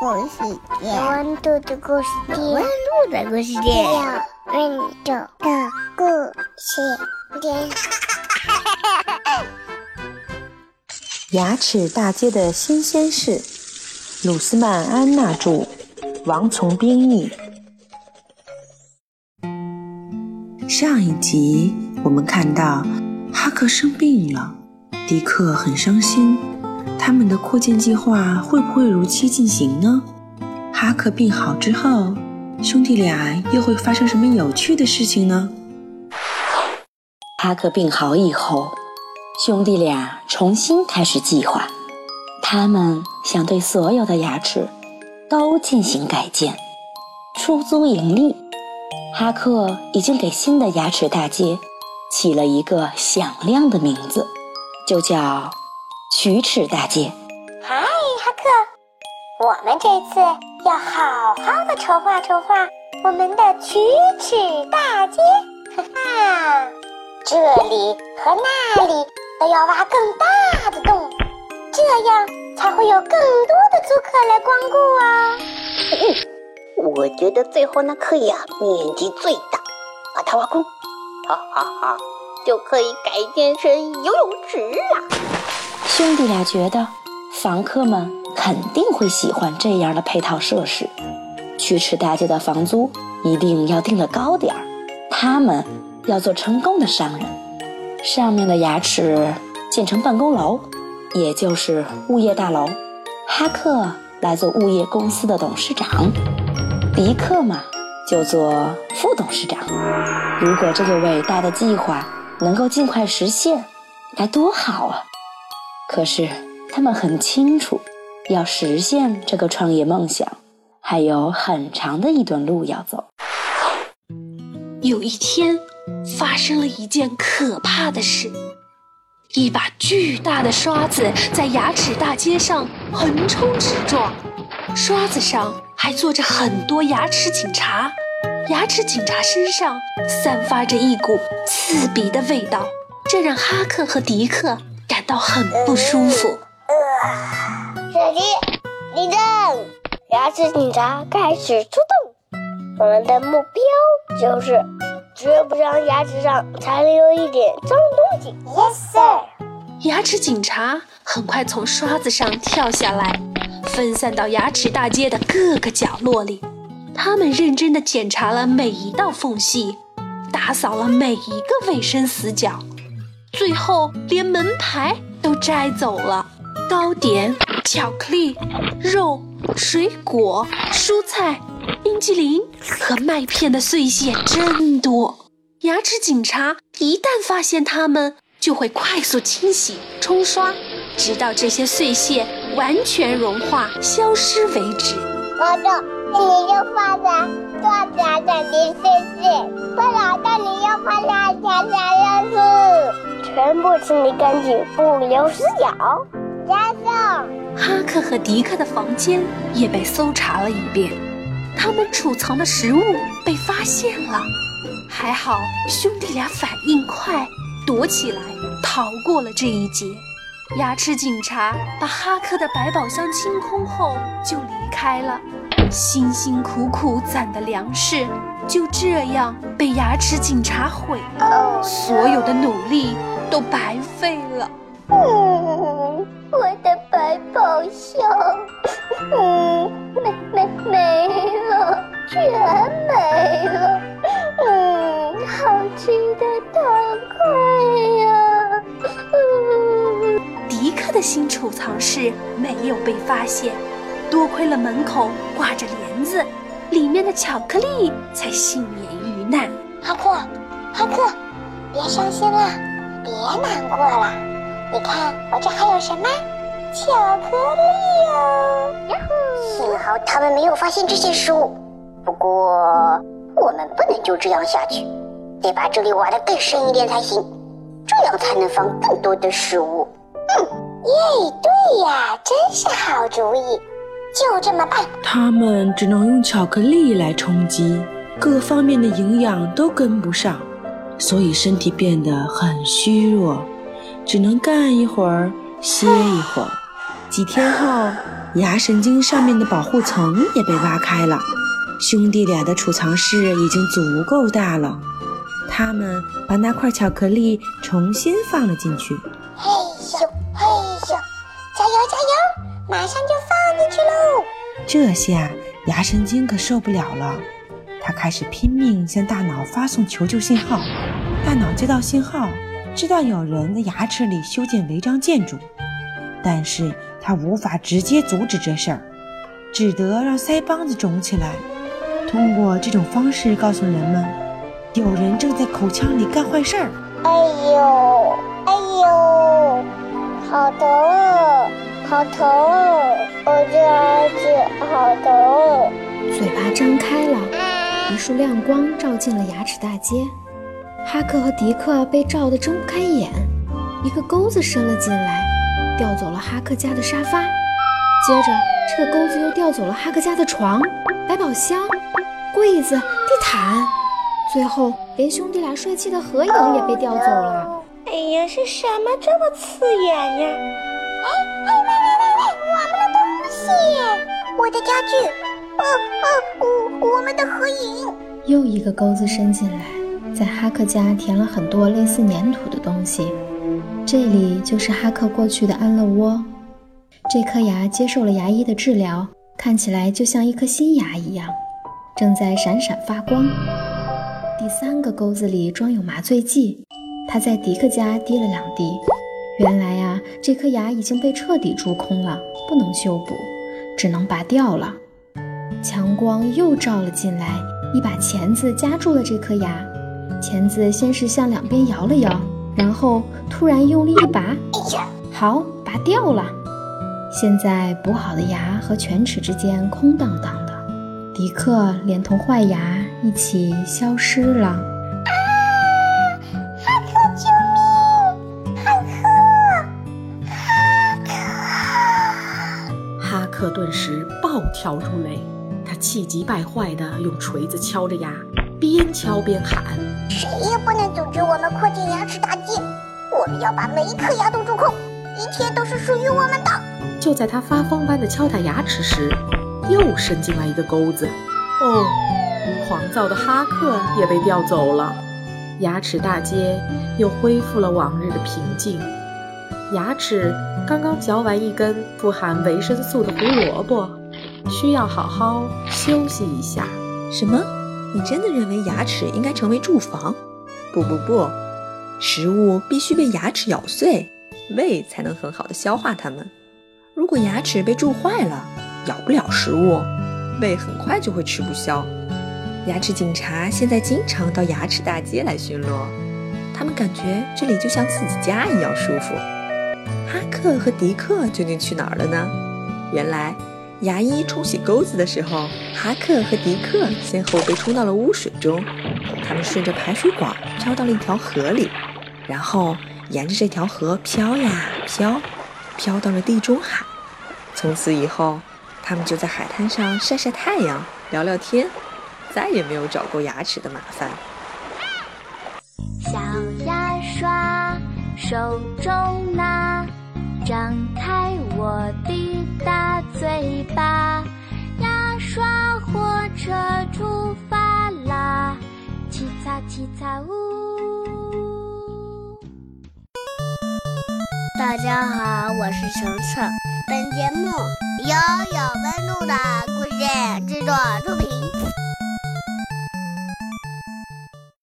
故事店，温度的故事店，温度的故事店，温度的故事店。牙齿大街的新鲜事，鲁斯曼安娜著，王从兵译。上一集我们看到哈克生病了，迪克很伤心。他们的扩建计划会不会如期进行呢？哈克病好之后，兄弟俩又会发生什么有趣的事情呢？哈克病好以后，兄弟俩重新开始计划。他们想对所有的牙齿都进行改建，出租盈利。哈克已经给新的牙齿大街起了一个响亮的名字，就叫。龋齿大街，嗨，哈克，我们这次要好好的筹划筹划我们的龋齿大街，哈哈，这里和那里都要挖更大的洞，这样才会有更多的租客来光顾啊。我觉得最后那颗牙面积最大，把它挖空，哈哈哈，就可以改建成游泳池了。兄弟俩觉得，房客们肯定会喜欢这样的配套设施。龋齿大街的房租一定要定得高点儿。他们要做成功的商人。上面的牙齿建成办公楼，也就是物业大楼。哈克来做物业公司的董事长，迪克嘛就做副董事长。如果这个伟大的计划能够尽快实现，该多好啊！可是，他们很清楚，要实现这个创业梦想，还有很长的一段路要走。有一天，发生了一件可怕的事：一把巨大的刷子在牙齿大街上横冲直撞，刷子上还坐着很多牙齿警察。牙齿警察身上散发着一股刺鼻的味道，这让哈克和迪克。感到很不舒服。小鸡，立正！牙齿警察开始出动。我们的目标就是绝不让牙齿上残留一点脏东西。Yes, sir。牙齿警察很快从刷子上跳下来，分散到牙齿大街的各个角落里。他们认真地检查了每一道缝隙，打扫了每一个卫生死角。最后，连门牌都摘走了。糕点、巧克力、肉、水果、蔬菜、冰激凌和麦片的碎屑真多。牙齿警察一旦发现它们，就会快速清洗、冲刷，直到这些碎屑完全融化、消失为止。老豆，你又发了刷子上的碎屑，不老豆，你又发了牙牙牙齿。全部清理干净，不留死角。加上哈克和迪克的房间也被搜查了一遍，他们储藏的食物被发现了。还好兄弟俩反应快，躲起来逃过了这一劫。牙齿警察把哈克的百宝箱清空后就离开了，辛辛苦苦攒的粮食就这样被牙齿警察毁了，所有的努力。都白费了。嗯，我的百宝箱，嗯，没没没了，全没了。嗯，好吃的糖块呀。嗯，迪克的新储藏室没有被发现，多亏了门口挂着帘子，里面的巧克力才幸免于难。哈克，哈克，别伤心了。别难过了，你看我这还有什么巧克力哦！幸好他们没有发现这些食物。不过我们不能就这样下去，得把这里挖得更深一点才行，这样才能放更多的食物。嗯，耶，对呀，真是好主意，就这么办。他们只能用巧克力来充饥，各方面的营养都跟不上。所以身体变得很虚弱，只能干一会儿歇一会儿。几天后，牙神经上面的保护层也被挖开了，兄弟俩的储藏室已经足够大了。他们把那块巧克力重新放了进去。嘿咻嘿咻，加油加油，马上就放进去喽！这下牙神经可受不了了，他开始拼命向大脑发送求救信号。大脑接到信号，知道有人在牙齿里修建违章建筑，但是他无法直接阻止这事儿，只得让腮帮子肿起来，通过这种方式告诉人们，有人正在口腔里干坏事儿。哎呦哎呦，好疼啊，好疼啊！我这儿子好疼。嘴巴张开了，一束亮光照进了牙齿大街。哈克和迪克被照得睁不开眼，一个钩子伸了进来，调走了哈克家的沙发。接着，这个钩子又调走了哈克家的床、百宝箱、柜子、地毯，最后连兄弟俩帅气的合影也被调走了。哎呀，是什么这么刺眼呀？哎哎喂喂喂喂，我们的东西，我的家具，哦哦，我我们的合影。又一个钩子伸进来。在哈克家填了很多类似粘土的东西，这里就是哈克过去的安乐窝。这颗牙接受了牙医的治疗，看起来就像一颗新牙一样，正在闪闪发光。第三个钩子里装有麻醉剂，他在迪克家滴了两滴。原来呀，这颗牙已经被彻底蛀空了，不能修补，只能拔掉了。强光又照了进来，一把钳子夹住了这颗牙。钳子先是向两边摇了摇，然后突然用力一拔，好，拔掉了。现在补好的牙和犬齿之间空荡荡的，迪克连同坏牙一起消失了。啊！哈克，救命！哈克，哈克！哈克顿时暴跳如雷，他气急败坏地用锤子敲着牙。边敲边喊：“谁也不能阻止我们扩建牙齿大街！我们要把每一颗牙都蛀空，一切都是属于我们的。”就在他发疯般的敲打牙齿时，又伸进来一个钩子。哦，狂躁的哈克也被调走了。牙齿大街又恢复了往日的平静。牙齿刚刚嚼完一根富含维生素的胡萝卜，需要好好休息一下。什么？你真的认为牙齿应该成为住房？不不不，食物必须被牙齿咬碎，胃才能很好的消化它们。如果牙齿被蛀坏了，咬不了食物，胃很快就会吃不消。牙齿警察现在经常到牙齿大街来巡逻，他们感觉这里就像自己家一样舒服。哈克和迪克究竟去哪儿了呢？原来。牙医冲洗钩子的时候，哈克和迪克先后被冲到了污水中。他们顺着排水管飘到了一条河里，然后沿着这条河飘呀飘，飘到了地中海。从此以后，他们就在海滩上晒晒太阳、聊聊天，再也没有找过牙齿的麻烦。小牙刷，手中拿。张开我的大嘴巴，牙刷火车出发啦！叽嚓叽嚓呜。大家好，我是程程。本节目由有温度的故事制作出品。